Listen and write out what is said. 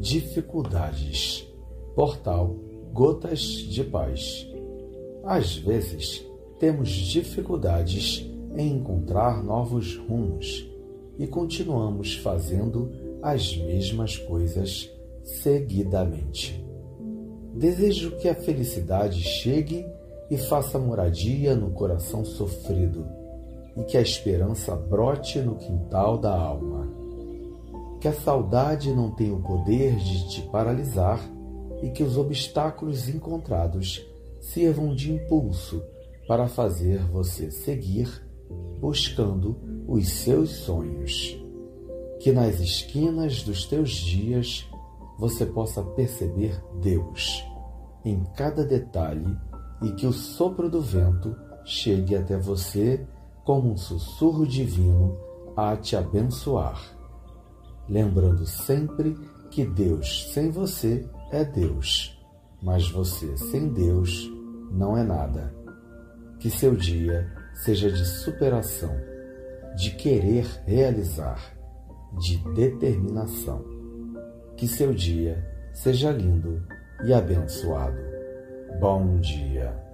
dificuldades. Portal Gotas de Paz. Às vezes, temos dificuldades em encontrar novos rumos e continuamos fazendo as mesmas coisas seguidamente. Desejo que a felicidade chegue e faça moradia no coração sofrido e que a esperança brote no quintal da alma. Que a saudade não tenha o poder de te paralisar e que os obstáculos encontrados sirvam de impulso para fazer você seguir buscando os seus sonhos. Que nas esquinas dos teus dias você possa perceber Deus em cada detalhe e que o sopro do vento chegue até você como um sussurro divino a te abençoar. Lembrando sempre que Deus sem você é Deus, mas você sem Deus não é nada. Que seu dia seja de superação, de querer realizar, de determinação. Que seu dia seja lindo e abençoado. Bom dia.